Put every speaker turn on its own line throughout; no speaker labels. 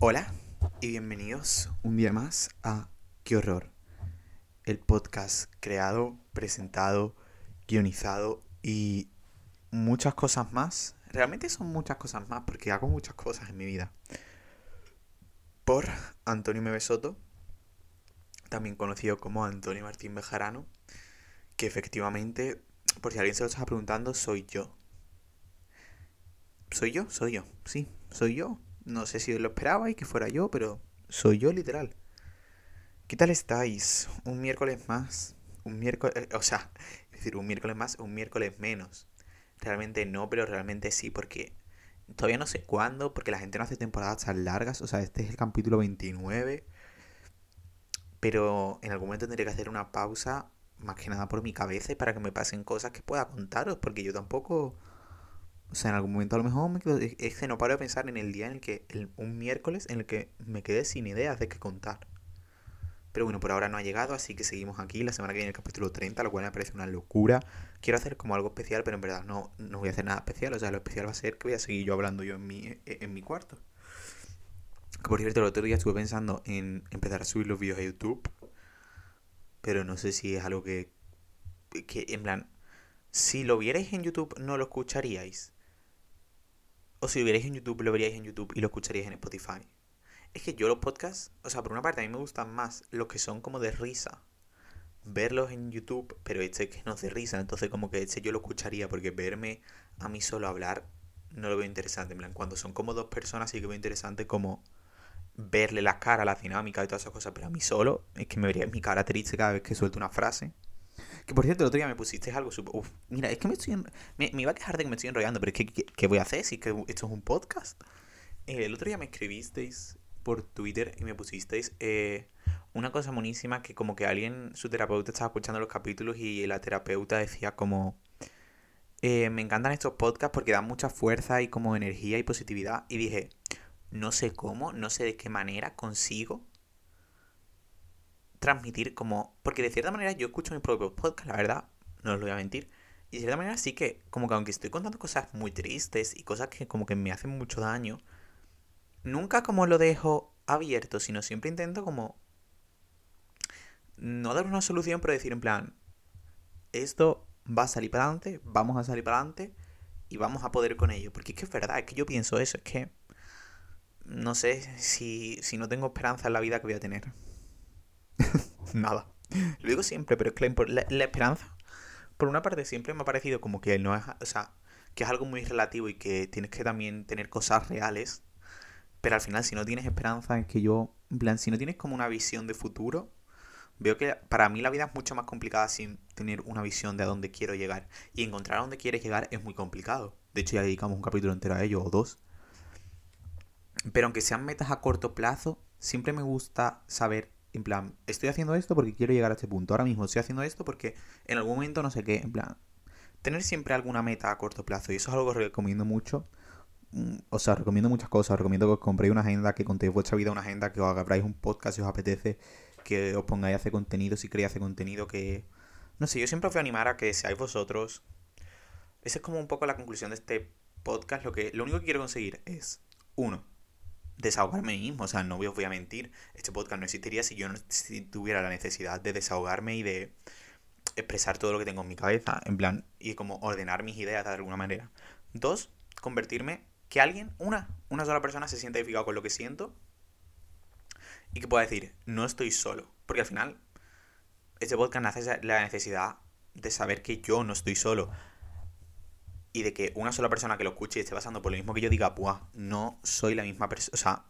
Hola y bienvenidos un día más a Qué horror, el podcast creado, presentado, guionizado y muchas cosas más. Realmente son muchas cosas más porque hago muchas cosas en mi vida. Por Antonio Mebesoto, también conocido como Antonio Martín Bejarano, que efectivamente, por si alguien se lo está preguntando, soy yo. ¿Soy yo? Soy yo, sí, soy yo. No sé si lo esperabais que fuera yo, pero soy yo literal. ¿Qué tal estáis? Un miércoles más. Un miércoles, eh, o sea, es decir, un miércoles más, un miércoles menos. Realmente no, pero realmente sí, porque todavía no sé cuándo, porque la gente no hace temporadas tan largas. O sea, este es el capítulo 29. Pero en algún momento tendré que hacer una pausa, más que nada por mi cabeza y para que me pasen cosas que pueda contaros, porque yo tampoco o sea, en algún momento a lo mejor me quedo, es que no paro de pensar en el día en el que, un miércoles en el que me quedé sin ideas de qué contar. Pero bueno, por ahora no ha llegado, así que seguimos aquí. La semana que viene el capítulo 30, lo cual me parece una locura. Quiero hacer como algo especial, pero en verdad no, no voy a hacer nada especial. O sea, lo especial va a ser que voy a seguir yo hablando yo en mi, e, en mi cuarto. Por cierto, el otro día estuve pensando en empezar a subir los vídeos a YouTube. Pero no sé si es algo que, que en plan, si lo vierais en YouTube, no lo escucharíais. O si lo vierais en YouTube, lo veríais en YouTube y lo escucharíais en Spotify. Es que yo los podcasts, o sea, por una parte a mí me gustan más los que son como de risa. Verlos en YouTube, pero este que no es de risa, entonces como que este yo lo escucharía porque verme a mí solo hablar no lo veo interesante. En plan, cuando son como dos personas sí que veo interesante como verle la cara, la dinámica y todas esas cosas, pero a mí solo es que me vería mi cara triste cada vez que suelto una frase. Que por cierto, el otro día me pusiste algo súper. Uf, mira, es que me estoy. Me, iba a quejar de que me estoy enrollando, pero es que, ¿qué, voy a hacer si que esto es un podcast? Eh, el otro día me escribisteis por Twitter y me pusisteis eh, una cosa monísima que, como que alguien, su terapeuta, estaba escuchando los capítulos y la terapeuta decía, como. Eh, me encantan estos podcasts porque dan mucha fuerza y como energía y positividad. Y dije, no sé cómo, no sé de qué manera consigo transmitir como... Porque de cierta manera yo escucho mi propio podcast, la verdad, no os lo voy a mentir. Y de cierta manera sí que, como que aunque estoy contando cosas muy tristes y cosas que como que me hacen mucho daño, nunca como lo dejo abierto, sino siempre intento como... No dar una solución, pero decir en plan, esto va a salir para adelante, vamos a salir para adelante y vamos a poder con ello. Porque es que es verdad, es que yo pienso eso, es que no sé si, si no tengo esperanza en la vida que voy a tener. Nada. Lo digo siempre, pero es que la, esperanza, por una parte, siempre me ha parecido como que no es, o sea, que es algo muy relativo y que tienes que también tener cosas reales. Pero al final, si no tienes esperanza, es que yo, en plan, si no tienes como una visión de futuro, veo que para mí la vida es mucho más complicada sin tener una visión de a dónde quiero llegar. Y encontrar a dónde quieres llegar es muy complicado. De hecho, ya dedicamos un capítulo entero a ello, o dos. Pero aunque sean metas a corto plazo, siempre me gusta saber en plan, estoy haciendo esto porque quiero llegar a este punto. Ahora mismo estoy haciendo esto porque en algún momento no sé qué. En plan, tener siempre alguna meta a corto plazo. Y eso es algo que recomiendo mucho. Mm, o sea, recomiendo muchas cosas. Recomiendo que os compréis una agenda, que contéis vuestra vida una agenda, que os hagáis un podcast si os apetece, que os pongáis a hacer contenido si queréis hacer contenido, que... No sé, yo siempre os voy a animar a que seáis vosotros. Esa es como un poco la conclusión de este podcast. Lo, que, lo único que quiero conseguir es, uno, desahogarme mismo. O sea, no os voy a mentir. Este podcast no existiría si yo no tuviera la necesidad de desahogarme y de expresar todo lo que tengo en mi cabeza. En plan, y como ordenar mis ideas de alguna manera. Dos, convertirme que alguien, una, una sola persona se sienta identificado con lo que siento y que pueda decir, no estoy solo. Porque al final, este podcast nace la necesidad de saber que yo no estoy solo y de que una sola persona que lo escuche y esté pasando por lo mismo que yo diga, pues no soy la misma persona, o sea,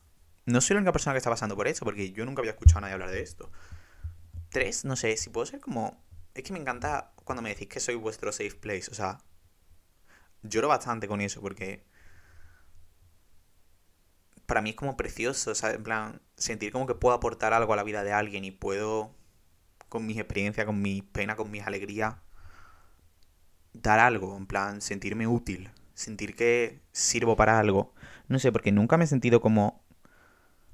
no soy la única persona que está pasando por eso, porque yo nunca había escuchado a nadie hablar de esto. Tres, no sé, si puedo ser como... Es que me encanta cuando me decís que soy vuestro safe place, o sea, lloro bastante con eso, porque para mí es como precioso, o sea, en plan, sentir como que puedo aportar algo a la vida de alguien y puedo, con mis experiencias, con mi pena, con mis alegrías, dar algo, en plan, sentirme útil, sentir que sirvo para algo. No sé, porque nunca me he sentido como...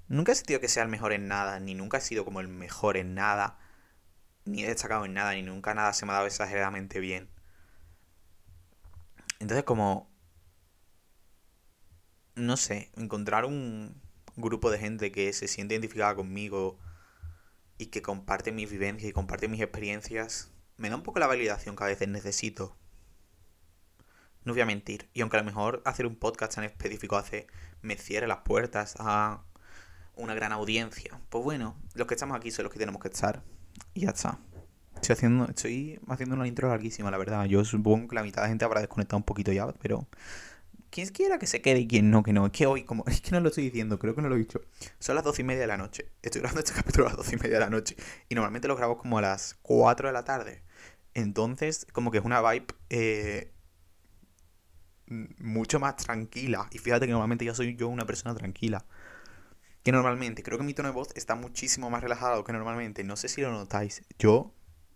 Nunca he sentido que sea el mejor en nada, ni nunca he sido como el mejor en nada, ni he destacado en nada, ni nunca nada se me ha dado exageradamente bien. Entonces como... No sé, encontrar un, grupo de gente que se siente identificada conmigo y que comparte mis vivencias y comparte mis experiencias, me da un poco la validación que a veces necesito. No voy a mentir. Y aunque a lo mejor hacer un podcast tan específico hace me cierre las puertas a una gran audiencia, pues bueno, los que estamos aquí son los que tenemos que estar. Y ya está. Estoy haciendo, estoy haciendo una intro larguísima, la verdad. Yo supongo que la mitad de la gente habrá desconectado un poquito ya, pero quien quiera que se quede y quien no, que no. Es que hoy, como es que no lo estoy diciendo, creo que no lo he dicho. Son las doce y media de la noche. Estoy grabando este capítulo a las doce y media de la noche. Y normalmente lo grabo como a las 4 de la tarde. Entonces, como que es una vibe eh, mucho más tranquila. Y fíjate que normalmente ya soy yo una persona tranquila. Que normalmente, creo que mi tono de voz está muchísimo más relajado que normalmente. No sé si lo notáis. Yo,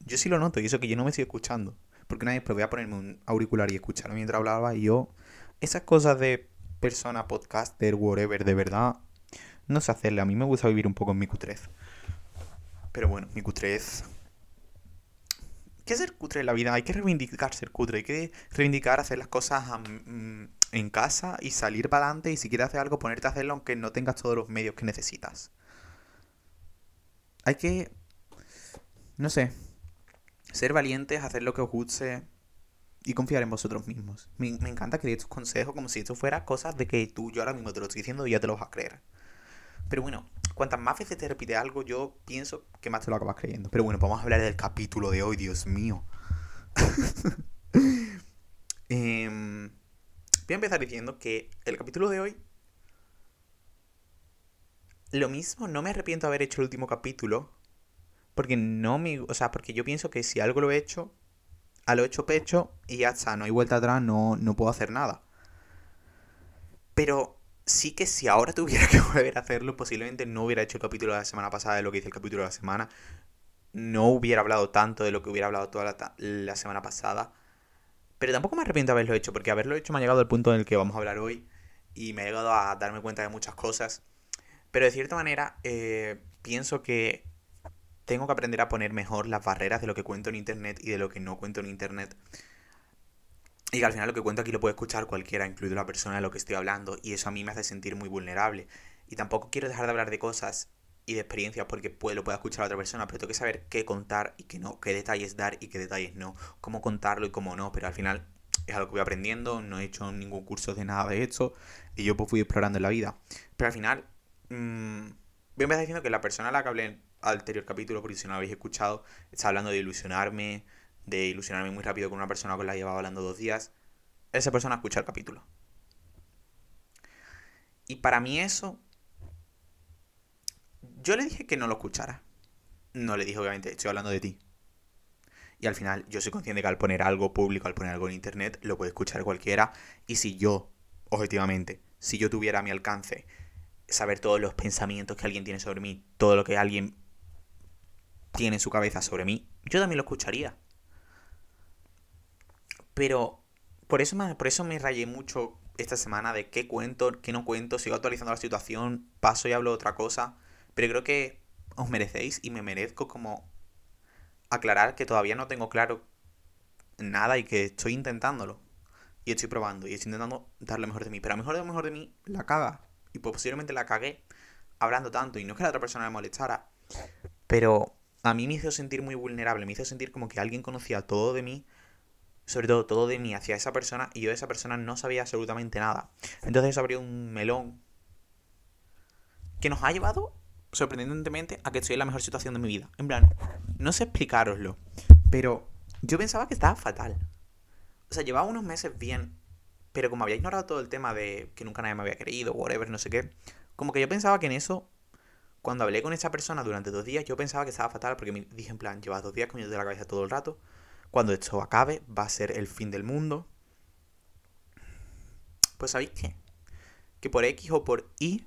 yo sí lo noto, y eso que yo no me estoy escuchando. Porque una vez pues, voy a ponerme un auricular y escucharlo mientras hablaba. Y yo, esas cosas de persona, podcaster, whatever, de verdad, no sé hacerle. A mí me gusta vivir un poco en mi Q3. Pero bueno, mi Q3 hay que ser cutre en la vida, hay que reivindicar ser cutre, hay que reivindicar hacer las cosas mm, en casa y salir para adelante y si quieres hacer algo, ponerte a hacerlo aunque no tengas todos los medios que necesitas. Hay que, no sé, ser valientes, hacer lo que os guste y confiar en vosotros mismos. Me, me encanta que dé estos consejos como si esto fuera cosas de que tú, yo ahora mismo te lo estoy diciendo y ya te lo vas a creer. Pero bueno, cuantas más veces te repite algo, yo pienso que más te lo acabas creyendo. Pero bueno, vamos a hablar del capítulo de hoy, Dios mío. Em, voy a empezar diciendo que el capítulo de hoy. Lo mismo, no me arrepiento de haber hecho el último capítulo. Porque no me. O sea, porque yo pienso que si algo lo he hecho, a lo hecho pecho y ya está, no hay vuelta atrás, no, no puedo hacer nada. Pero sí que si ahora tuviera que volver a hacerlo, posiblemente no hubiera hecho el capítulo de la semana pasada de lo que hice el capítulo de la semana. No hubiera hablado tanto de lo que hubiera hablado toda la, semana pasada. Pero tampoco me arrepiento de haberlo hecho, porque haberlo hecho me ha llegado al punto en el que vamos a hablar hoy. Y me ha llegado a darme cuenta de muchas cosas. Pero de cierta manera, eh, pienso que tengo que aprender a poner mejor las barreras de lo que cuento en internet y de lo que no cuento en internet. Y que al final lo que cuento aquí lo puede escuchar cualquiera, incluido la persona de lo que estoy hablando, y eso a mí me hace sentir muy vulnerable. Y tampoco quiero dejar de hablar de cosas y de experiencias porque puede, lo pueda escuchar a otra persona, pero tengo que saber qué contar y qué no, qué detalles dar y qué detalles no, cómo contarlo y cómo no, pero al final es algo que voy aprendiendo, no he hecho ningún curso de nada de esto, y yo pues fui explorando la vida. Pero al final, mmm, voy a empezar diciendo que la persona a la que hablé en el anterior capítulo, porque si no lo habéis escuchado, está hablando de ilusionarme, de ilusionarme muy rápido con una persona con la que llevaba hablando dos días, esa persona escucha el capítulo. Y para mí eso, yo le dije que no lo escuchara. No le dije, obviamente, estoy hablando de ti. Y al final, yo soy consciente que al poner algo público, al poner algo en internet, lo puede escuchar cualquiera. Y si yo, objetivamente, si yo tuviera a mi alcance saber todos los pensamientos que alguien tiene sobre mí, todo lo que alguien tiene en su cabeza sobre mí, yo también lo escucharía. Pero por eso, me, por eso me rayé mucho esta semana de qué cuento, qué no cuento, sigo actualizando la situación, paso y hablo de otra cosa. Pero creo que os merecéis y me merezco como aclarar que todavía no tengo claro nada y que estoy intentándolo. Y estoy probando y estoy intentando dar lo mejor de mí. Pero a lo mejor lo mejor de mí la caga. Y pues posiblemente la cagué hablando tanto. Y no es que la otra persona me molestara. Pero a mí me hizo sentir muy vulnerable. Me hizo sentir como que alguien conocía todo de mí sobre todo todo de mí hacia esa persona y yo de esa persona no sabía absolutamente nada. Entonces eso abrió un melón que nos ha llevado sorprendentemente a que estoy en la mejor situación de mi vida. En plan, no sé explicaroslo, pero yo pensaba que estaba fatal. O sea, llevaba unos meses bien, pero como había ignorado todo el tema de que nunca nadie me había querido, whatever, no sé qué, como que yo pensaba que en eso, cuando hablé con esa persona durante dos días, yo pensaba que estaba fatal porque me dije en plan, llevas dos días comiendo de la cabeza todo el rato, cuando esto acabe, va a ser el fin del mundo. Pues sabéis qué? Que por X o por Y,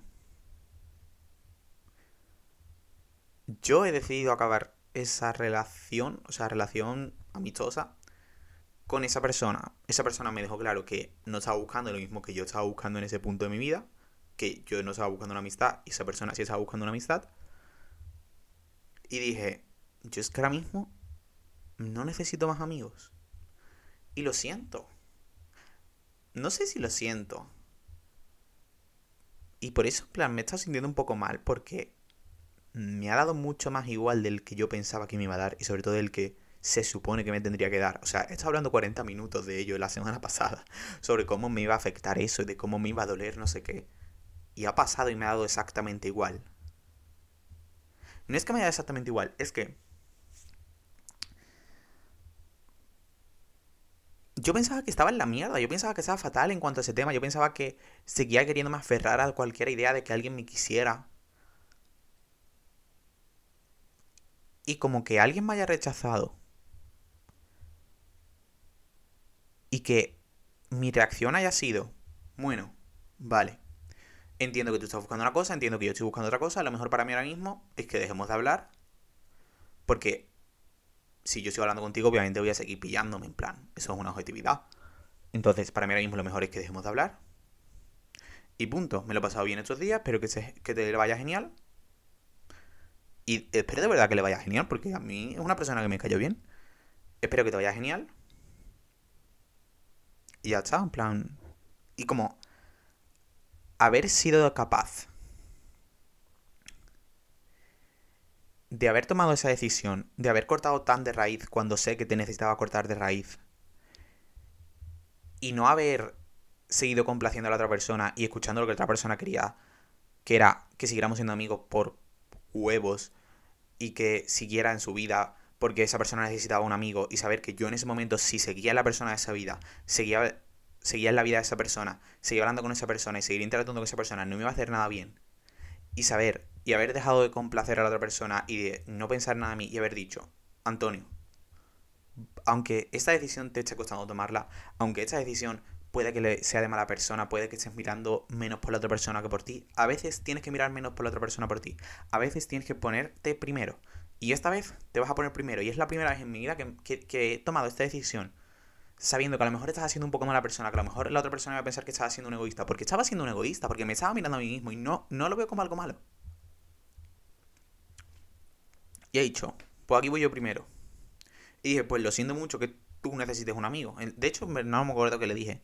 yo he decidido acabar esa relación, o sea, relación amistosa con esa persona. Esa persona me dejó claro que no estaba buscando lo mismo que yo estaba buscando en ese punto de mi vida, que yo no estaba buscando una amistad y esa persona sí estaba buscando una amistad. Y dije, yo es que ahora mismo no necesito más amigos. Y lo siento. No sé si lo siento. Y por eso, en plan, me he estado sintiendo un poco mal porque me ha dado mucho más igual del que yo pensaba que me iba a dar y sobre todo del que se supone que me tendría que dar. O sea, he estado hablando 40 minutos de ello la semana pasada sobre cómo me iba a afectar eso y de cómo me iba a doler no sé qué. Y ha pasado y me ha dado exactamente igual. No es que me haya dado exactamente igual, es que yo pensaba que estaba en la mierda, yo pensaba que estaba fatal en cuanto a ese tema, yo pensaba que seguía queriéndome aferrar a cualquier idea de que alguien me quisiera. Y como que alguien me haya rechazado. Y que mi reacción haya sido, bueno, vale. Entiendo que tú estás buscando una cosa, entiendo que yo estoy buscando otra cosa. Lo mejor para mí ahora mismo es que dejemos de hablar. Porque si yo sigo hablando contigo, obviamente voy a seguir pillándome, en plan, eso es una objetividad. Entonces, para mí ahora mismo lo mejor es que dejemos de hablar. Y punto, me lo he pasado bien estos días, espero que, se, que te vaya genial. Y espero de verdad que le vaya genial, porque a mí es una persona que me cayó bien. Espero que te vaya genial. Y ya está, en plan... Y como... Haber sido capaz de haber tomado esa decisión, de haber cortado tan de raíz cuando sé que te necesitaba cortar de raíz, y no haber seguido complaciendo a la otra persona y escuchando lo que la otra persona quería, que era que siguiéramos siendo amigos por huevos y que siguiera en su vida porque esa persona necesitaba un amigo y saber que yo en ese momento si seguía en la persona de esa vida, seguía, seguía en la vida de esa persona, seguía hablando con esa persona y seguir interactuando con esa persona, no me iba a hacer nada bien. Y saber y haber dejado de complacer a la otra persona y de no pensar nada a mí y haber dicho, Antonio, aunque esta decisión te esté costando tomarla, aunque esta decisión puede que sea de mala persona, puede que estés mirando menos por la otra persona que por ti, a veces tienes que mirar menos por la otra persona por ti, a veces tienes que ponerte primero. Y esta vez te vas a poner primero. Y es la primera vez en mi vida que, he tomado esta decisión sabiendo que a lo mejor estás haciendo un poco mala persona, que a lo mejor la otra persona va a pensar que estaba siendo un egoísta, porque estaba siendo un egoísta, porque me estaba mirando a mí mismo y no, no lo veo como algo malo. Y he dicho, pues aquí voy yo primero. Y dije, pues lo siento mucho que tú necesites un amigo. De hecho, no me acuerdo que le dije.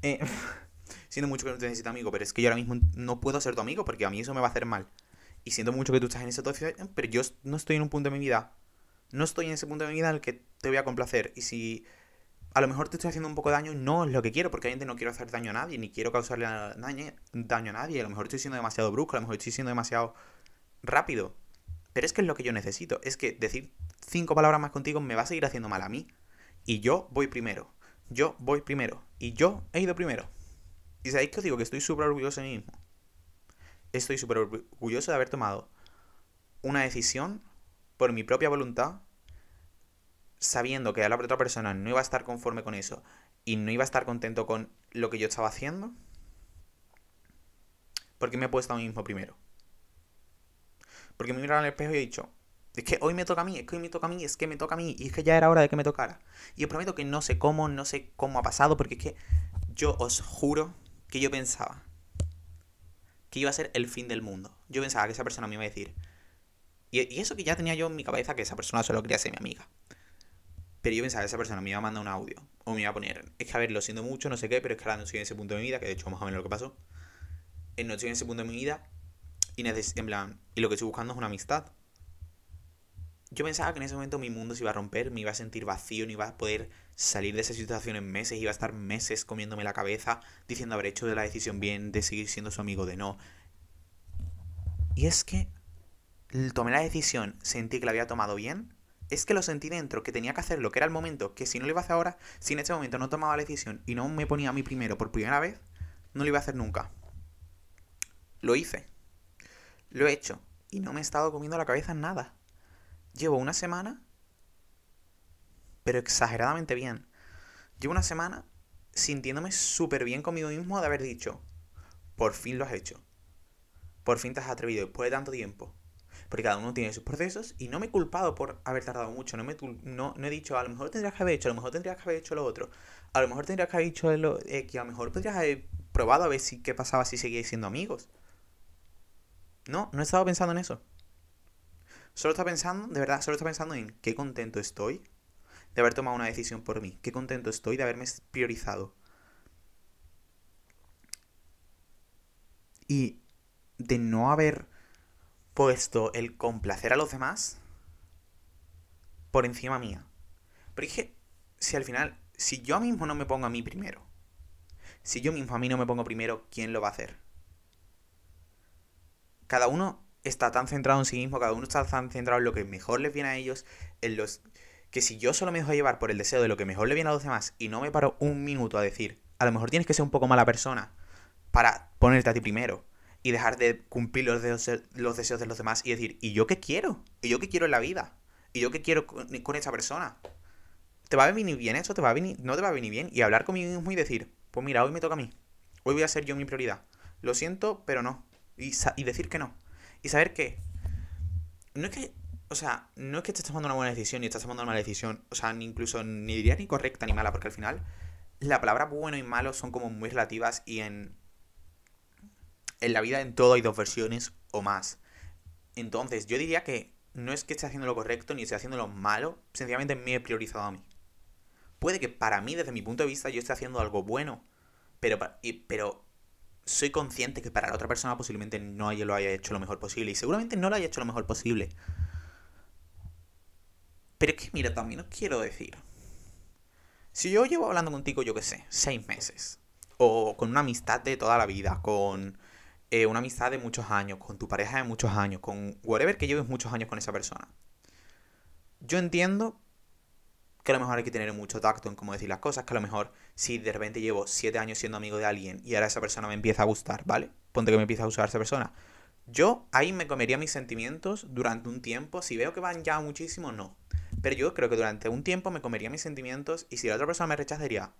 Eh, siento mucho que no te necesites amigo, pero es que yo ahora mismo no puedo ser tu amigo porque a mí eso me va a hacer mal. Y siento mucho que tú estás en esa situación, pero yo no estoy en un punto de mi vida. No estoy en ese punto de mi vida en el que te voy a complacer. Y si a lo mejor te estoy haciendo un poco de daño, no es lo que quiero, porque obviamente no quiero hacer daño a nadie, ni quiero causarle daño, daño a nadie. A lo mejor estoy siendo demasiado brusco, a lo mejor estoy siendo demasiado rápido. Pero es que es lo que yo necesito. Es que decir cinco palabras más contigo me va a seguir haciendo mal a mí. Y yo voy primero. Yo voy primero. Y yo he ido primero. Y sabéis que os digo que estoy súper orgulloso de mí mismo. Estoy súper orgulloso de haber tomado una decisión por mi propia voluntad, sabiendo que la otra persona no iba a estar conforme con eso y no iba a estar contento con lo que yo estaba haciendo, porque me he puesto a mí mismo primero. Porque me he mirado al espejo y he dicho, es que hoy me toca a mí, es que hoy me toca a mí, es que me toca a mí, y es que ya era hora de que me tocara. Y os prometo que no sé cómo, no sé cómo ha pasado, porque es que yo os juro que yo pensaba que iba a ser el fin del mundo. Yo pensaba que esa persona me iba a decir. Y, eso que ya tenía yo en mi cabeza, que esa persona solo quería ser mi amiga. Pero yo pensaba que esa persona me iba a mandar un audio. O me iba a poner. Es que a ver, lo siento mucho, no sé qué, pero es que ahora no estoy en ese punto de mi vida, que de hecho más o menos lo que pasó. Eh, no estoy en ese punto de mi vida y, en plan, y lo que estoy buscando es una amistad. Yo pensaba que en ese momento mi mundo se iba a romper, me iba a sentir vacío, no iba a poder salir de esa situación en meses, iba a estar meses comiéndome la cabeza, diciendo haber hecho de la decisión bien, de seguir siendo su amigo, de no. Y es que tomé la decisión, sentí que la había tomado bien, es que lo sentí dentro, que tenía que hacerlo, que era el momento, que si no lo iba a hacer ahora, si en ese momento no tomaba la decisión y no me ponía a mí primero por primera vez, no lo iba a hacer nunca. Lo hice. Lo he hecho y no me he estado comiendo la cabeza en nada. Llevo una semana, pero exageradamente bien. Llevo una semana sintiéndome súper bien conmigo mismo de haber dicho, por fin lo has hecho. Por fin te has atrevido después de tanto tiempo. Porque cada uno tiene sus procesos y no me he culpado por haber tardado mucho. No, me, no, he dicho, a lo mejor tendrías que haber hecho, a lo mejor tendrías que haber hecho lo otro. A lo mejor tendrías que haber dicho lo, que a lo mejor podrías haber probado a ver si qué pasaba si seguíais siendo amigos. No, no he estado pensando en eso. Solo estaba pensando, de verdad, solo estaba pensando en qué contento estoy de haber tomado una decisión por mí. Qué contento estoy de haberme priorizado. Y de no haber puesto el complacer a los demás por encima mía. Pero es que, si al final, si yo mismo no me pongo a mí primero, si yo mismo a mí no me pongo primero, ¿quién lo va a hacer? Cada uno está tan centrado en sí mismo, cada uno está tan centrado en lo que mejor les viene a ellos, en los que si yo solo me dejo llevar por el deseo de lo que mejor le viene a los demás y no me paro un minuto a decir, a lo mejor tienes que ser un poco mala persona para ponerte a ti primero y dejar de cumplir los deseos, los deseos de los demás y decir, ¿y yo qué quiero? ¿Y yo qué quiero en la vida? ¿Y yo qué quiero con, esa persona? ¿Te va a venir bien eso? ¿Te va a venir? No te va a venir bien. Y hablar conmigo mismo y decir, pues mira, hoy me toca a mí. Hoy voy a ser yo mi prioridad. Lo siento, pero no. Y, y decir que no. Y saber que... No es que o sea, no es que estés tomando una buena decisión ni estás tomando una mala decisión. O sea, ni incluso ni diría ni correcta ni mala, porque al final la palabra bueno y malo son como muy relativas y en. En la vida en todo hay dos versiones o más. Entonces, yo diría que no es que esté haciendo lo correcto ni esté haciendo lo malo, sencillamente me he priorizado a mí. Puede que para mí, desde mi punto de vista, yo esté haciendo algo bueno, pero, pero soy consciente que para la otra persona posiblemente no lo haya hecho lo mejor posible y seguramente no lo haya hecho lo mejor posible. Pero es que, mira, también os quiero decir. Si yo llevo hablando contigo, yo qué sé, seis meses. O con una amistad de toda la vida, con eh, una amistad de muchos años, con tu pareja de muchos años, con whatever que lleves muchos años con esa persona. Yo entiendo que a lo mejor hay que tener mucho tacto en cómo decir las cosas, que a lo mejor si de repente llevo siete años siendo amigo de alguien y ahora esa persona me empieza a gustar, ¿vale? Ponte que me empieza a gustar esa persona. Yo ahí me comería mis sentimientos durante un tiempo. Si veo que van ya muchísimo, no. Pero yo creo que durante un tiempo me comería mis sentimientos y si la otra persona me rechazaría,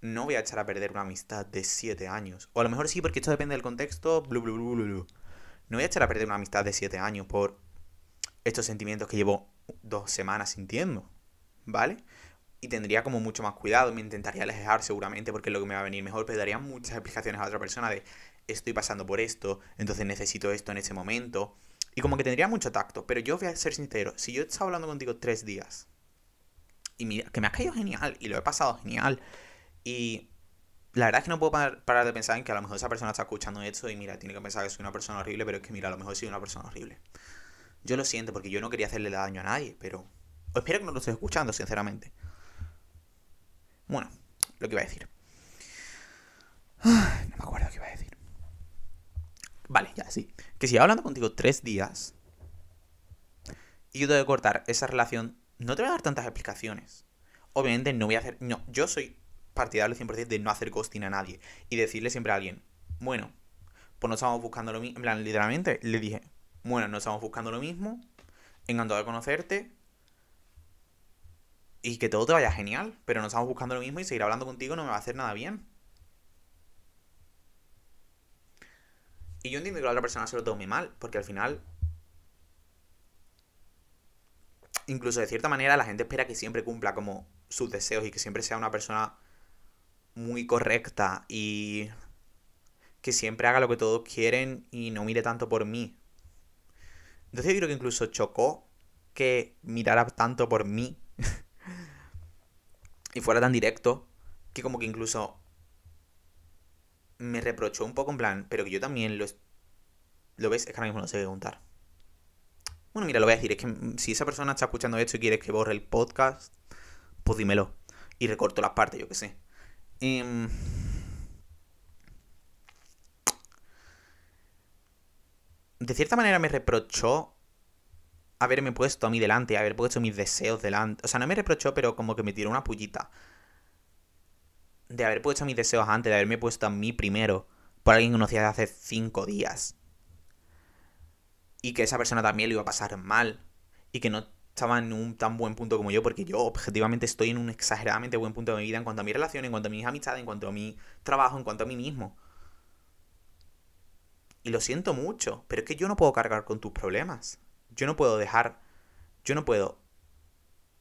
no voy a echar a perder una amistad de 7 años. O a lo mejor sí, porque esto depende del contexto. No voy a echar a perder una amistad de 7 años por estos sentimientos que llevo dos semanas sintiendo. ¿Vale? Y tendría como mucho más cuidado. Me intentaría alejar seguramente porque es lo que me va a venir mejor. Pero daría muchas explicaciones a otra persona de estoy pasando por esto, entonces necesito esto en ese momento. Y como que tendría mucho tacto, pero yo voy a ser sincero, si yo he estado hablando contigo tres días y mira, que me ha caído genial y lo he pasado genial y la verdad es que no puedo parar, de pensar en que a lo mejor esa persona está escuchando esto y mira, tiene que pensar que soy una persona horrible, pero es que mira, a lo mejor soy una persona horrible. Yo lo siento porque yo no quería hacerle daño a nadie, pero espero que no lo estés escuchando, sinceramente. Bueno, lo que iba a decir. No me acuerdo qué iba a decir. Vale, ya sí. Que si hablando contigo tres días y yo tengo que cortar esa relación, no te voy a dar tantas explicaciones. Obviamente no voy a hacer. No, yo soy partidario 100% de no hacer ghosting a nadie y decirle siempre a alguien, bueno, pues no estamos buscando lo mismo. En plan, literalmente le dije, bueno, no estamos buscando lo mismo. Encantado de conocerte. Y que todo te vaya genial. Pero no estamos buscando lo mismo y seguir hablando contigo no me va a hacer nada bien. Y yo entiendo que la otra persona se lo tome mal, porque al final. Incluso de cierta manera la gente espera que siempre cumpla como sus deseos y que siempre sea una persona muy correcta y que siempre haga lo que todos quieren y no mire tanto por mí. Entonces yo creo que incluso chocó que mirara tanto por mí y fuera tan directo que como que incluso me reprochó un poco en plan, pero que yo también lo... ¿Lo ves? Es que ahora mismo no sé qué contar. Bueno, mira, lo voy a decir. Es que si esa persona está escuchando esto y quieres que borre el podcast, pues dímelo. Y recorto las partes, yo qué sé. Em, de cierta manera me reprochó haberme puesto a mí delante, haber puesto mis deseos delante. O sea, no me reprochó, pero como que me tiró una pullita de haber puesto mis deseos antes, de haberme puesto a mí primero, por alguien que conocía hace cinco días. Y que esa persona también lo iba a pasar mal. Y que no estaba en un tan buen punto como yo, porque yo objetivamente estoy en un exageradamente buen punto de mi vida en cuanto a mi relación, en cuanto a mis amistades, en cuanto a mi trabajo, en cuanto a mí mismo. Y lo siento mucho, pero es que yo no puedo cargar con tus problemas. Yo no puedo dejar. Yo no puedo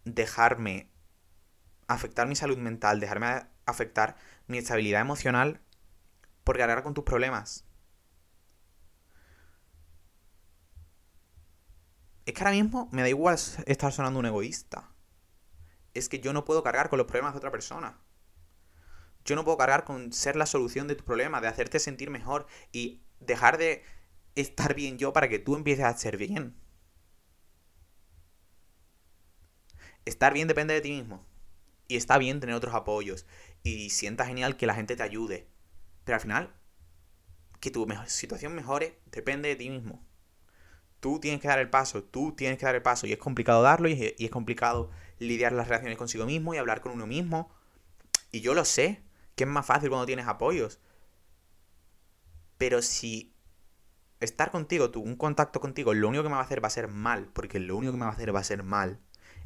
dejarme afectar mi salud mental, dejarme afectar mi estabilidad emocional por cargar con tus problemas. Es que ahora mismo me da igual estar sonando un egoísta. Es que yo no puedo cargar con los problemas de otra persona. Yo no puedo cargar con ser la solución de tu problema, de hacerte sentir mejor y dejar de estar bien yo para que tú empieces a ser bien. Estar bien depende de ti mismo. Y está bien tener otros apoyos. Y sienta genial que la gente te ayude. Pero al final, que tu situación mejore depende de ti mismo. Tú tienes que dar el paso, tú tienes que dar el paso. Y es complicado darlo y es complicado lidiar las relaciones consigo mismo y hablar con uno mismo. Y yo lo sé, que es más fácil cuando tienes apoyos. Pero si estar contigo, tú, un contacto contigo, lo único que me va a hacer va a ser mal, porque lo único que me va a hacer va a ser mal,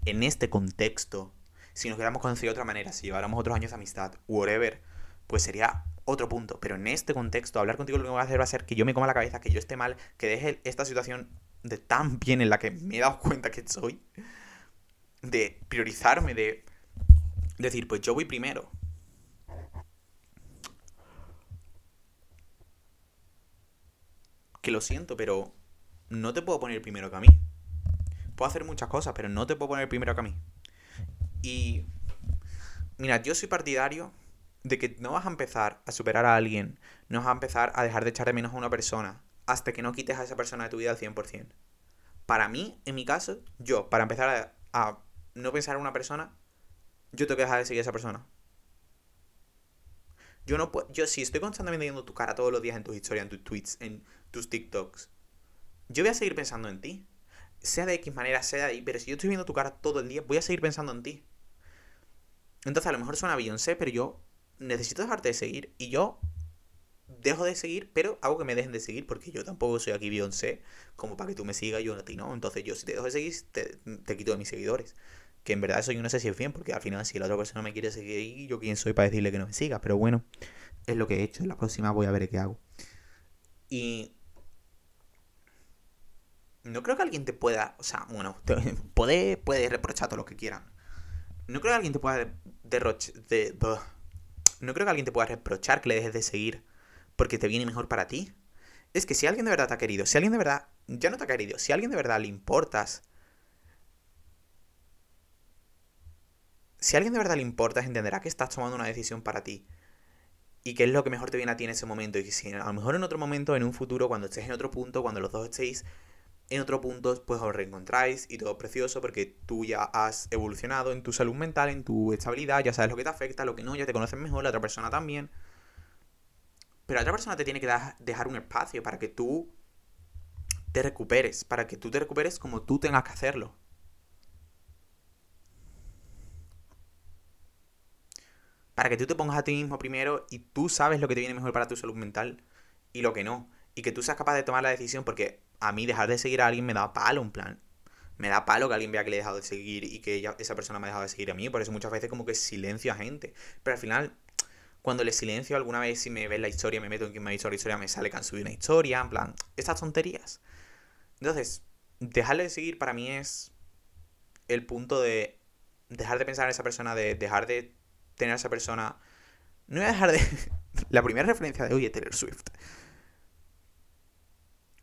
en este contexto, si nos hubiéramos conocido de otra manera, si lleváramos otros años de amistad, whatever, pues sería otro punto. Pero en este contexto, hablar contigo lo que va a hacer va a ser que yo me coma la cabeza, que yo esté mal, que deje esta situación de tan bien en la que me he dado cuenta que soy, de priorizarme, de decir, pues yo voy primero. Que lo siento, pero no te puedo poner primero que a mí. Puedo hacer muchas cosas, pero no te puedo poner primero que a mí. Y mira, yo soy partidario de que no vas a empezar a superar a alguien, no vas a empezar a dejar de echar de menos a una persona hasta que no quites a esa persona de tu vida al 100%. Para mí, en mi caso, yo, para empezar a, no pensar en una persona, yo tengo que dejar de seguir a esa persona. Yo no puedo, yo si estoy constantemente viendo tu cara todos los días en tus historias, en tus tweets, en tus TikToks, yo voy a seguir pensando en ti. Sea de X manera, sea de ahí, pero si yo estoy viendo tu cara todo el día, voy a seguir pensando en ti. Entonces a lo mejor suena Beyoncé, pero yo necesito dejarte de seguir. Y yo dejo de seguir, pero hago que me dejen de seguir, porque yo tampoco soy aquí Beyoncé, como para que tú me sigas yo a ti no. Entonces yo si te dejo de seguir, te, te quito de mis seguidores. Que en verdad eso yo no sé si es bien, porque al final si la otra persona me quiere seguir, yo quién soy para decirle que no me siga. Pero bueno, es lo que he hecho. En la próxima voy a ver qué hago. Y... No creo que alguien te pueda... O sea, bueno, puede, puede reprochar todo lo que quieran. No creo que alguien te pueda derrochar... De, no creo que alguien te pueda reprochar que le dejes de seguir porque te viene mejor para ti. Es que si alguien de verdad te ha querido, si alguien de verdad ya no te ha querido, si alguien de verdad le importas, si a alguien de verdad le importa, entenderá que estás tomando una decisión para ti. Y qué es lo que mejor te viene a ti en ese momento. Y que si a lo mejor en otro momento, en un futuro, cuando estés en otro punto, cuando los dos estéis en otro punto, pues os reencontráis y todo precioso porque tú ya has evolucionado en tu salud mental, en tu estabilidad, ya sabes lo que te afecta, lo que no, ya te conoces mejor, la otra persona también. Pero la otra persona te tiene que dejar un espacio para que tú te recuperes, para que tú te recuperes como tú tengas que hacerlo. para que tú te pongas a ti mismo primero y tú sabes lo que te viene mejor para tu salud mental y lo que no. Y que tú seas capaz de tomar la decisión porque a mí dejar de seguir a alguien me da palo, un plan. Me da palo que alguien vea que le he dejado de seguir y que esa persona me ha dejado de seguir a mí. Por eso muchas veces como que silencio a gente. Pero al final, cuando le silencio alguna vez si me ves la historia, me meto en quien me ha visto la historia, me sale que han subido una historia, en plan, estas tonterías. Entonces, dejarle de seguir para mí es el punto de dejar de pensar en esa persona, de dejar de tener a esa persona. No voy a dejar de. la primera referencia de hoy es Taylor Swift.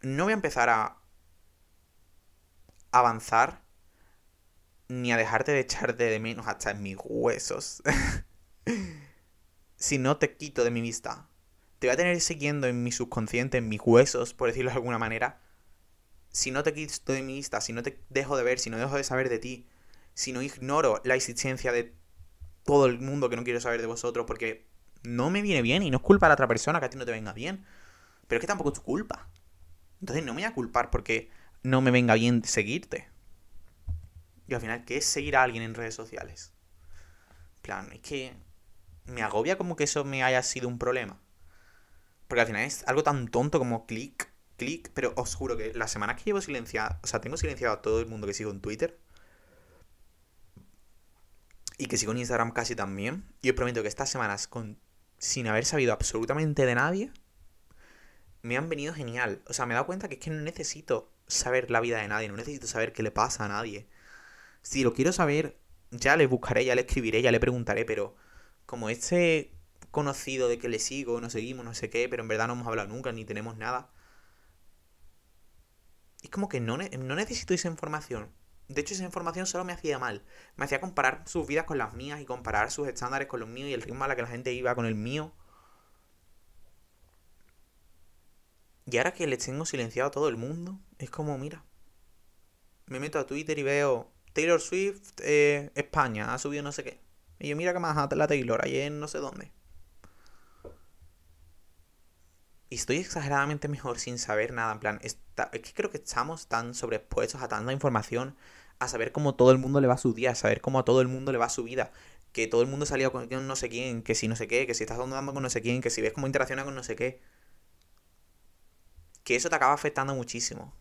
No voy a empezar a avanzar ni a dejarte de echarte de menos hasta en mis huesos. si no te quito de mi vista. Te voy a tener siguiendo en mi subconsciente, en mis huesos, por decirlo de alguna manera. Si no te quito de mi vista, si no te dejo de ver, si no dejo de saber de ti, si no ignoro la existencia de todo el mundo que no quiere saber de vosotros porque no me viene bien y no es culpa de la otra persona que a ti no te venga bien. Pero es que tampoco es tu culpa. Entonces no me voy a culpar porque no me venga bien seguirte. Y al final, ¿qué es seguir a alguien en redes sociales? plan, es que me agobia como que eso me haya sido un problema. Porque al final es algo tan tonto como clic, clic. Pero os juro que las semanas que llevo silenciado, o sea, tengo silenciado a todo el mundo que sigo en Twitter y que sigo en Instagram casi también. Y os prometo que estas semanas, con, sin haber sabido absolutamente de nadie, me han venido genial. O sea, me he dado cuenta que es que no necesito saber la vida de nadie, no necesito saber qué le pasa a nadie. Si lo quiero saber, ya le buscaré, ya le escribiré, ya le preguntaré, pero como este conocido de que le sigo, nos seguimos, no sé qué, pero en verdad no hemos hablado nunca, ni tenemos nada. Es como que no, no necesito esa información. De hecho, esa información solo me hacía mal. Me hacía comparar sus vidas con las mías y comparar sus estándares con los míos y el ritmo a la que la gente iba con el mío. Y ahora que les tengo silenciado a todo el mundo, es como, mira, me meto a Twitter y veo Taylor Swift, eh, España, ha subido no sé qué. Y yo, mira que más la Taylor, ayer no sé dónde. Y estoy exageradamente mejor sin saber nada. En plan, es que creo que estamos tan sobreexpuestos a tanta información, a saber cómo todo el mundo le va su día, a saber cómo a todo el mundo le va su vida. Que todo el mundo salido con no sé quién, que si no sé qué, que si estás andando con no sé quién, que si ves cómo interacciona con no sé qué. Que eso te acaba afectando muchísimo.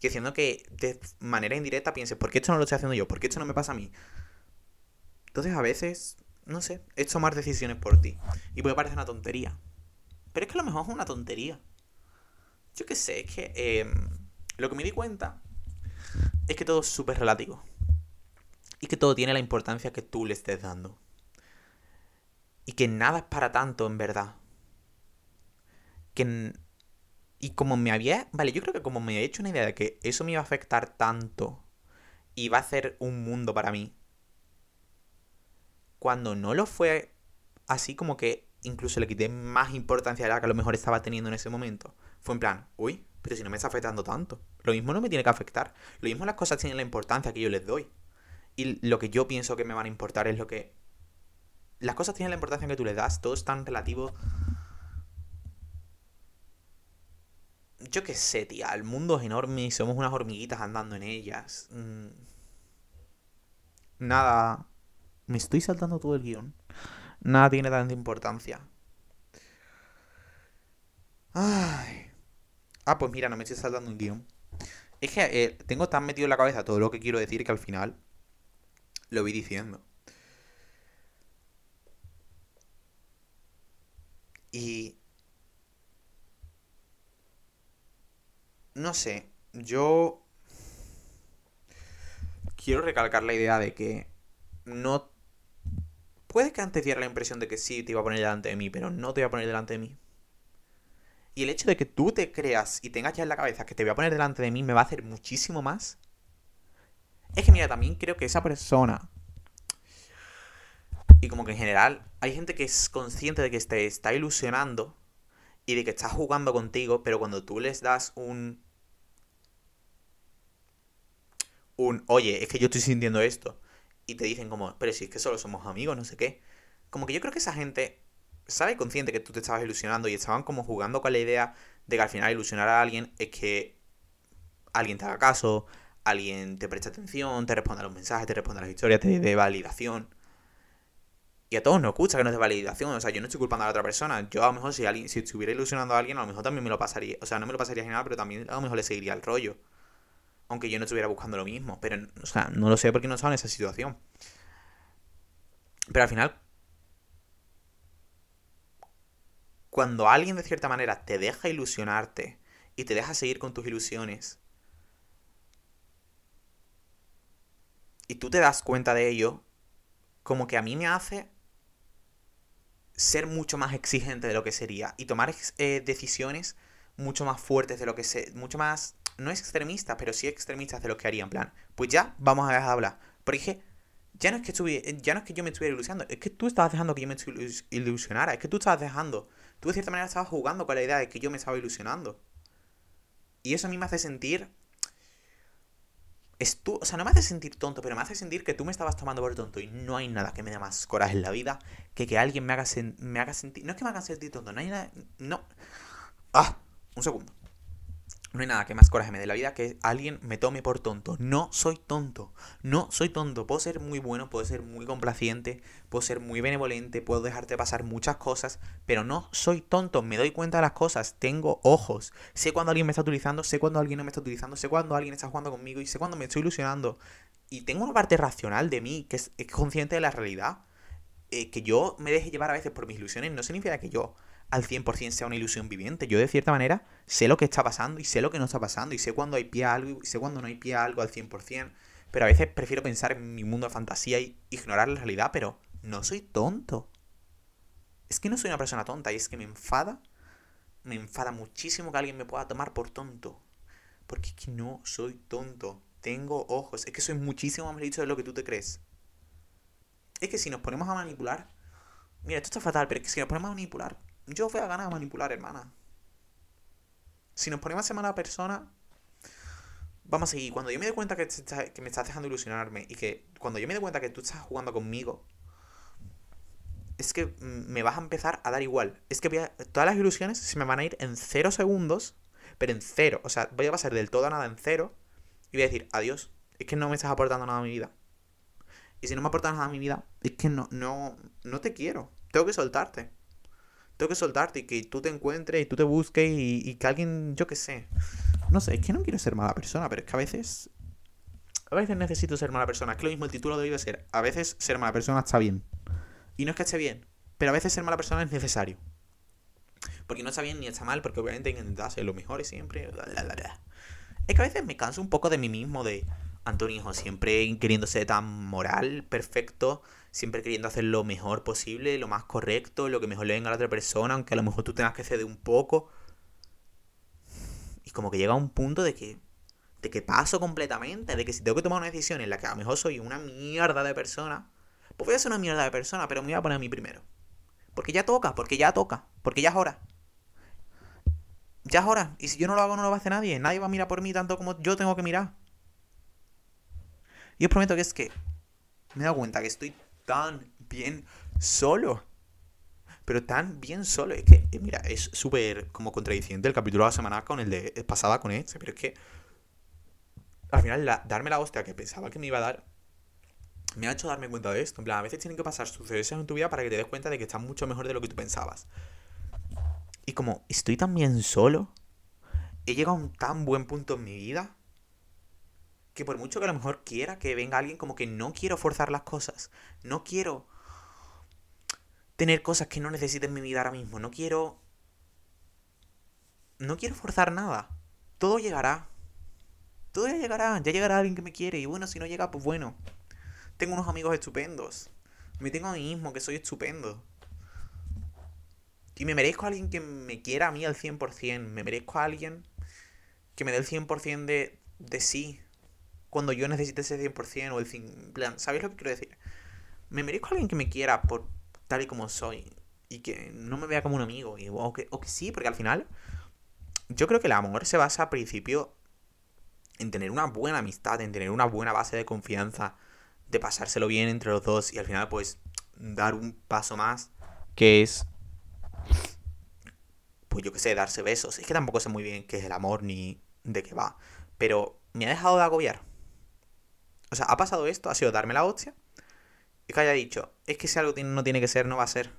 Que haciendo que de manera indirecta pienses, ¿por qué esto no lo estoy haciendo yo? ¿Por qué esto no me pasa a mí? Entonces a veces, no sé, es tomar decisiones por ti. Y puede parecer una tontería. Pero es que a lo mejor es una tontería. Yo qué sé, es que em, lo que me di cuenta es que todo es súper relativo. Y que todo tiene la importancia que tú le estés dando. Y que nada es para tanto, en verdad. Que... Y como me había... Vale, yo creo que como me había hecho una idea de que eso me iba a afectar tanto y va a ser un mundo para mí. Cuando no lo fue así como que incluso le quité más importancia a la que a lo mejor estaba teniendo en ese momento. Fue en plan, uy, pero si no me está afectando tanto. Lo mismo no me tiene que afectar. Lo mismo las cosas tienen la importancia que yo les doy. Y lo que yo pienso que me van a importar es lo que... Las cosas tienen la importancia que tú les das. Todo es tan relativo... Yo qué sé, tía. El mundo es enorme y somos unas hormiguitas andando en ellas. Mm. Nada. Me estoy saltando todo el guion nada tiene tanta importancia. Ay. Ah, pues mira, no me estoy saltando un guion. Es que eh, tengo tan metido en la cabeza todo lo que quiero decir que al final lo vi diciendo. Y... No sé, yo quiero recalcar la idea de que no Puede que antes diera la impresión de que sí te iba a poner delante de mí, pero no te voy a poner delante de mí. Y el hecho de que tú te creas y tengas ya en la cabeza que te voy a poner delante de mí me va a hacer muchísimo más. Es que mira, también creo que esa persona... Y como que en general hay gente que es consciente de que te está ilusionando y de que está jugando contigo, pero cuando tú les das un... Un, oye, es que yo estoy sintiendo esto y te dicen como, pero si es que solo somos amigos, no sé qué. Como que yo creo que esa gente sabe consciente que tú te estabas ilusionando y estaban como jugando con la idea de que al final ilusionar a alguien es que alguien te haga caso, alguien te preste atención, te responda los mensajes, te responda las historias, te dé validación. Y a todos nos gusta que nos dé validación. O sea, yo no estoy culpando a la otra persona. Yo a lo mejor si, alguien, si estuviera ilusionando a alguien, a lo mejor también me lo pasaría. O sea, no me lo pasaría genial, pero también a lo mejor le seguiría el rollo aunque yo no estuviera buscando lo mismo. Pero, o sea, no lo sé porque no estaba en esa situación. Pero al final, cuando alguien de cierta manera te deja ilusionarte y te deja seguir con tus ilusiones, y tú te das cuenta de ello, como que a mí me hace ser mucho más exigente de lo que sería y tomar eh, decisiones mucho más fuertes de lo que sé, mucho más no es extremista, pero sí extremistas de lo que haría, en plan, pues ya, vamos a hablar. Porque ya no es que ya no es que yo me estuviera ilusionando, es que tú estabas dejando que yo me ilusionara, es que tú estabas dejando, tú de cierta manera estabas jugando con la idea de que yo me estaba ilusionando. Y eso a mí me hace sentir es tú, o sea, no me hace sentir tonto, pero me hace sentir que tú me estabas tomando por tonto y no hay nada que me dé más coraje en la vida que que alguien me haga, me haga sentir, no es que me haga sentir tonto, no hay nada, no. Ah, un segundo. No hay nada que más coraje me dé la vida que alguien me tome por tonto. No soy tonto. No soy tonto. Puedo ser muy bueno, puedo ser muy complaciente, puedo ser muy benevolente, puedo dejarte pasar muchas cosas, pero no soy tonto. Me doy cuenta de las cosas. Tengo ojos. Sé cuando alguien me está utilizando, sé cuando alguien no me está utilizando, sé cuando alguien está jugando conmigo y sé cuando me estoy ilusionando. Y tengo una parte racional de mí que es, consciente de la realidad. Eh, que yo me deje llevar a veces por mis ilusiones no significa que yo al 100% sea una ilusión viviente. Yo de cierta manera sé lo que está pasando y sé lo que no está pasando y sé cuándo hay pie a algo y sé cuándo no hay pie a algo al 100%. Pero a veces prefiero pensar en mi mundo de fantasía y ignorar la realidad, pero no soy tonto. Es que no soy una persona tonta y es que me enfada, me enfada muchísimo que alguien me pueda tomar por tonto. Porque es que no soy tonto. Tengo ojos. Es que soy muchísimo más listo de lo que tú te crees. Es que si nos ponemos a manipular... Mira, esto está fatal, pero es que si nos ponemos a manipular yo voy a ganar a manipular, hermana. Si nos ponemos a ser mala persona, vamos a seguir. Cuando yo me doy cuenta que, que me estás dejando ilusionarme y que cuando yo me doy cuenta que tú estás jugando conmigo, es que me vas a empezar a dar igual. Es que todas las ilusiones se me van a ir en cero segundos, pero en cero. O sea, voy a pasar del todo a nada en cero y voy a decir, adiós, es que no me estás aportando nada a mi vida. Y si no me aportas nada a mi vida, es que no, no, no te quiero. Tengo que soltarte. Tengo que soltarte y que tú te encuentres y tú te busques y, que alguien, yo qué sé. No sé, es que no quiero ser mala persona, pero es que a veces... A veces necesito ser mala persona. Es que lo mismo el título debe ser. A veces ser mala persona está bien. Y no es que esté bien, pero a veces ser mala persona es necesario. Porque no está bien ni está mal, porque obviamente intentar ser lo mejor y siempre. Es que a veces me canso un poco de mí mismo, de Antonio, siempre queriendo ser tan moral, perfecto, siempre queriendo hacer lo mejor posible, lo más correcto, lo que mejor le venga a la otra persona, aunque a lo mejor tú tengas que ceder un poco. Y como que llega a un punto de que. de que paso completamente, de que si tengo que tomar una decisión en la que a lo mejor soy una mierda de persona, pues voy a ser una mierda de persona, pero me voy a poner a mí primero. Porque ya toca, porque ya toca, porque ya es hora. Ya es hora. Y si yo no lo hago, no lo va a hacer nadie. Nadie va a mirar por mí tanto como yo tengo que mirar. Y os prometo que es que me he dado cuenta que estoy tan bien solo. Pero tan bien solo. Es que, eh, mira, es súper como contradiciente el capítulo de la semana con el de pasada con este. Pero es que al final darme la hostia que pensaba que me iba a dar me ha hecho darme cuenta de esto. En plan, a veces tienen que pasar sucesos en tu vida para que te des cuenta de que estás mucho mejor de lo que tú pensabas. Y como estoy tan bien solo, he llegado a un tan buen punto en mi vida, que por mucho que a lo mejor quiera que venga alguien, como que no quiero forzar las cosas. No quiero tener cosas que no necesite en mi vida ahora mismo. No quiero... No quiero forzar nada. Todo llegará. Todo ya llegará. Ya llegará alguien que me quiere. Y bueno, si no llega, pues bueno. Tengo unos amigos estupendos. Me tengo a mí mismo que soy estupendo. Y me merezco a alguien que me quiera a mí al 100%. Me merezco a alguien que me dé el 100% de, de sí. Cuando yo necesite ese 100% o el 100%. plan, ¿sabéis lo que quiero decir? Me merezco a alguien que me quiera por tal y como soy. Y que no me vea como un amigo. Y, o, que, o que sí, porque al final... Yo creo que el amor se basa al principio en tener una buena amistad, en tener una buena base de confianza de pasárselo bien entre los dos y al final pues dar un paso más que es pues yo qué sé, darse besos. Es que tampoco sé muy bien qué es el amor ni de qué va, pero me ha dejado de agobiar. O sea, ha pasado esto, ha sido darme la hostia y que haya dicho, es que si algo no tiene que ser, no va a ser.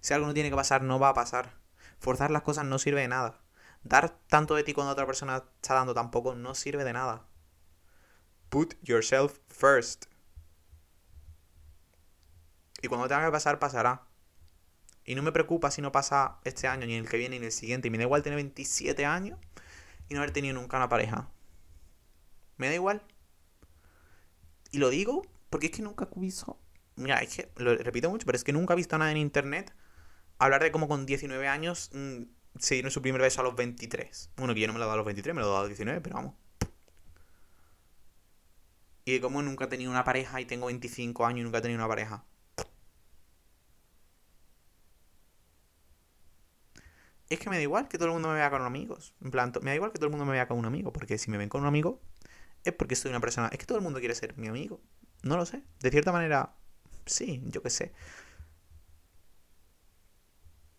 Si algo no tiene que pasar, no va a pasar. Forzar las cosas no sirve de nada. Dar tanto de ti cuando otra persona está dando tampoco no sirve de nada. Put yourself first. Y cuando tenga que pasar, pasará. Y no me preocupa si no pasa este año, ni el que viene, ni el siguiente. Y me da igual tener 27 años y no haber tenido nunca una pareja. Me da igual. Y lo digo porque es que nunca he visto. Mira, es que lo repito mucho, pero es que nunca he visto nada en internet hablar de cómo con 19 años mmm, se dieron su primer beso a los 23. Bueno, que yo no me lo he dado a los 23, me lo he dado a los 19, pero vamos. Y de cómo nunca he tenido una pareja y tengo 25 años y nunca he tenido una pareja. es que me da igual que todo el mundo me vea con amigos. En plan, me da igual que todo el mundo me vea con un amigo, porque si me ven con un amigo es porque soy una persona. Es que todo el mundo quiere ser mi amigo. No lo sé. De cierta manera, sí, yo qué sé.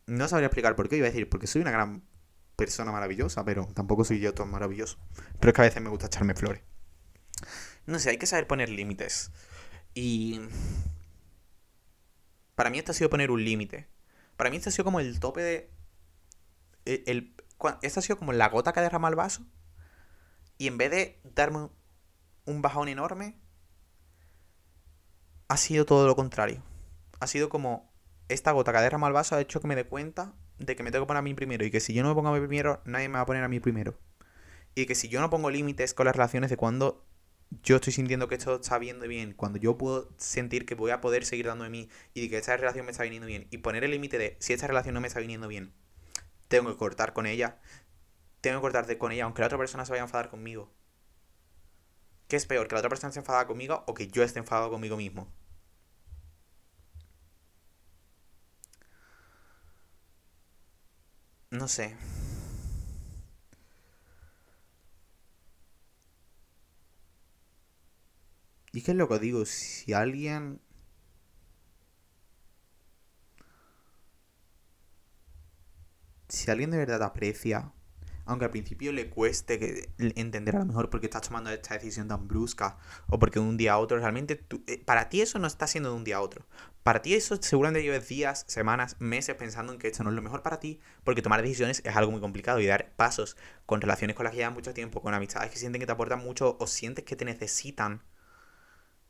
No sabría explicar por qué. Iba a decir, porque soy una gran persona maravillosa, pero tampoco soy yo tan maravilloso. Pero es que a veces me gusta echarme flores. No sé, hay que saber poner límites. Y. Para mí esto ha sido poner un límite. Para mí esto ha sido como el tope de e, el, esta ha sido como la gota que derrama el vaso. Y en vez de darme un bajón enorme, ha sido todo lo contrario. Ha sido como esta gota que derrama ha hecho que me dé cuenta de que me tengo que poner a mí primero. Y que si yo no me pongo a mí primero, nadie me va a poner a mí primero. Y que si yo no pongo límites con las relaciones de cuando yo estoy sintiendo que esto está viendo bien, cuando yo puedo sentir que voy a poder seguir dando de mí y que esta relación me está viniendo bien, y poner el límite de si esta relación no me está viniendo bien, tengo que cortar con ella. Tengo que cortar con ella, aunque la otra persona se vaya a enfadar conmigo. ¿Qué es peor? ¿Que la otra persona esté enfadada conmigo o que yo esté enfadado conmigo mismo? No sé. Y qué es lo que digo, si alguien... Si alguien de verdad aprecia, aunque al principio le cueste entender a lo mejor por qué estás tomando esta decisión tan brusca o porque de un día a otro realmente eh, para ti eso no está siendo de un día a otro. Para ti eso seguramente lleves días, semanas, meses pensando en que esto no es lo mejor para ti, porque tomar decisiones es algo muy complicado y dar pasos con relaciones con las que llevas mucho tiempo, con amistades que sienten que te aportan mucho o sientes que te necesitan.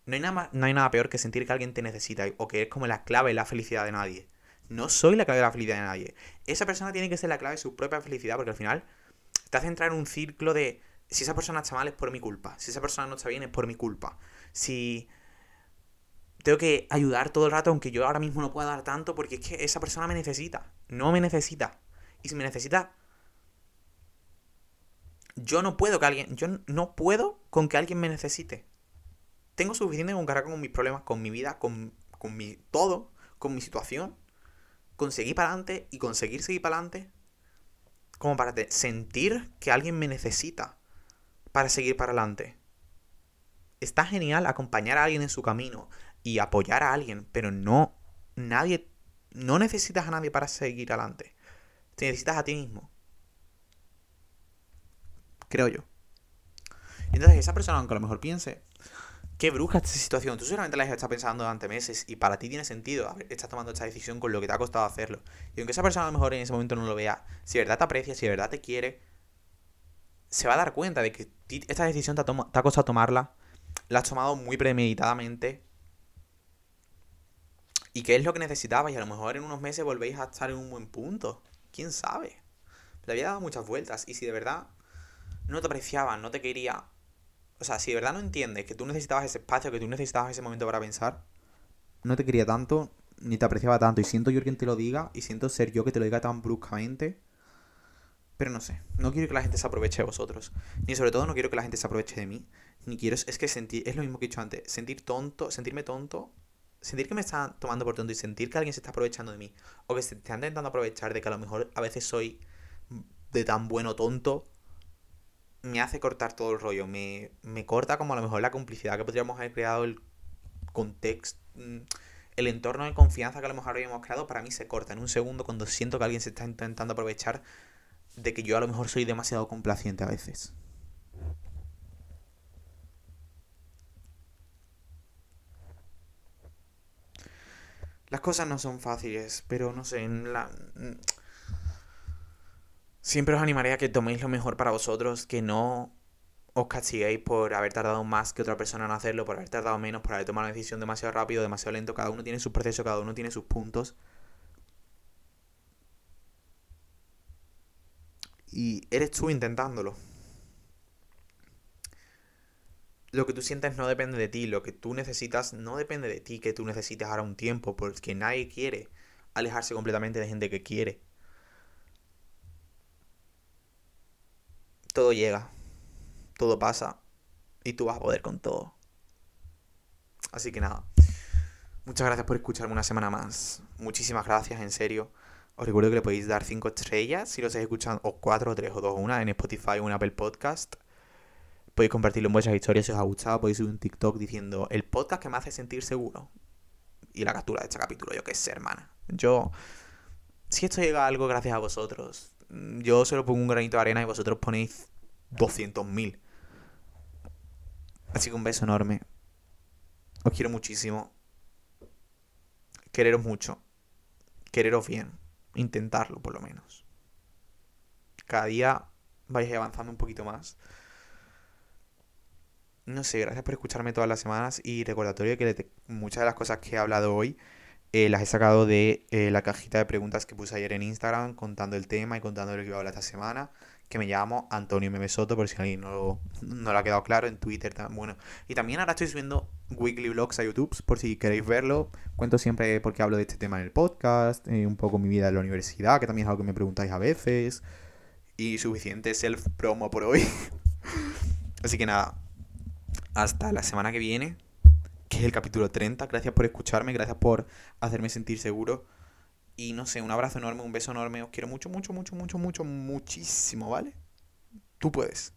No hay, nada no hay nada peor que sentir que alguien te necesita o que es como la clave de la felicidad de nadie. No soy la clave de la felicidad de nadie. Esa persona tiene que ser la clave de su propia felicidad porque al final te hace entrar en un círculo de si esa persona está mal es por mi culpa, si esa persona no está bien es por mi culpa, si tengo que ayudar todo el rato aunque yo ahora mismo no pueda dar tanto porque es que esa persona me necesita, no me necesita. Y si me necesita, yo no puedo que alguien, yo no puedo con que alguien me necesite. Tengo suficiente con cargar con mis problemas, con mi vida, con, con mi todo, con mi situación. Conseguir para adelante y conseguir seguir para adelante como para sentir que alguien me necesita para seguir para adelante. Está genial acompañar a alguien en su camino y apoyar a alguien, pero no, nadie, no necesitas a nadie para seguir adelante. Te necesitas a ti mismo. Creo yo. Entonces esa persona, aunque a lo mejor piense, qué bruja esta situación. Tú seguramente la has estado pensando durante meses y para ti tiene sentido. estás tomando esta decisión con lo que te ha costado hacerlo. Y aunque esa persona a lo mejor en ese momento no lo vea, si de verdad te aprecia, si de verdad te quiere, se va a dar cuenta de que esta decisión te ha, te ha costado tomarla, la has tomado muy premeditadamente. ¿Y qué es lo que necesitabas? Y a lo mejor en unos meses volvéis a estar en un buen punto. ¿Quién sabe? Le había dado muchas vueltas. Y si de verdad no te apreciaba, no te quería, o sea, si de verdad no entiendes que tú necesitabas ese espacio, que tú necesitabas ese momento para pensar, no te quería tanto, ni te apreciaba tanto. Y siento yo quien te lo diga, y siento ser yo que te lo diga tan bruscamente. Pero no sé, no quiero que la gente se aproveche de vosotros. Ni sobre todo no quiero que la gente se aproveche de mí. Ni quiero, es que sentir, es lo mismo que he dicho antes, sentir tonto, sentirme tonto, sentir que me están tomando por tonto y sentir que alguien se está aprovechando de mí. O que se están intentando aprovechar de que a lo mejor a veces soy de tan bueno tonto me hace cortar todo el rollo. Me, me corta como a lo mejor la complicidad que podríamos haber creado, el contexto, mm, el entorno de confianza que a lo mejor habíamos creado, para mí se corta en un segundo cuando siento que alguien se está intentando aprovechar de que yo a lo mejor soy demasiado complaciente a veces. Las cosas no son fáciles, pero no sé, en la Siempre os animaré a que toméis lo mejor para vosotros, que no os castiguéis por haber tardado más que otra persona en hacerlo, por haber tardado menos, por haber tomado una decisión demasiado rápido, demasiado lento. Cada uno tiene su proceso, cada uno tiene sus puntos. Y eres tú intentándolo. Lo que tú sientes no depende de ti, lo que tú necesitas no depende de ti, que tú necesites ahora un tiempo, porque nadie quiere alejarse completamente de gente que quiere. Todo llega, todo pasa y tú vas a poder con todo. Así que nada, muchas gracias por escucharme una semana más. Muchísimas gracias, en serio. Os recuerdo que le podéis dar 5 estrellas si lo estáis escuchando, o 4, o 3, o 2, o 1 en Spotify o en Apple Podcast. Podéis compartirlo en vuestras historias si os ha gustado. Podéis subir un TikTok diciendo el podcast que me hace sentir seguro. Y la captura de este capítulo, yo qué sé, hermana. Yo, si esto llega a algo gracias a vosotros, yo solo pongo un granito de arena y vosotros ponéis 200.000. Así que un beso enorme. Os quiero muchísimo. Quereros mucho. Quereros bien. Intentarlo por lo menos. Cada día vais avanzando un poquito más. No sé, gracias por escucharme todas las semanas y recordatorio que muchas de las cosas que he hablado hoy eh, las he sacado de eh, la cajita de preguntas que puse ayer en Instagram contando el tema y contando lo que iba a hablar esta semana. Que me llamo Antonio Memesoto, por si alguien no, no lo ha quedado claro, en Twitter. Bueno, y también ahora estoy subiendo weekly vlogs a YouTube, por si queréis verlo. Cuento siempre porque hablo de este tema en el podcast, eh, un poco mi vida en la universidad, que también es algo que me preguntáis a veces. Y suficiente self-promo por hoy. Así que nada, hasta la semana que viene que es el capítulo 30. Gracias por escucharme, gracias por hacerme sentir seguro. Y no sé, un abrazo enorme, un beso enorme. Os quiero mucho, mucho, mucho, mucho, mucho, muchísimo, ¿vale? Tú puedes.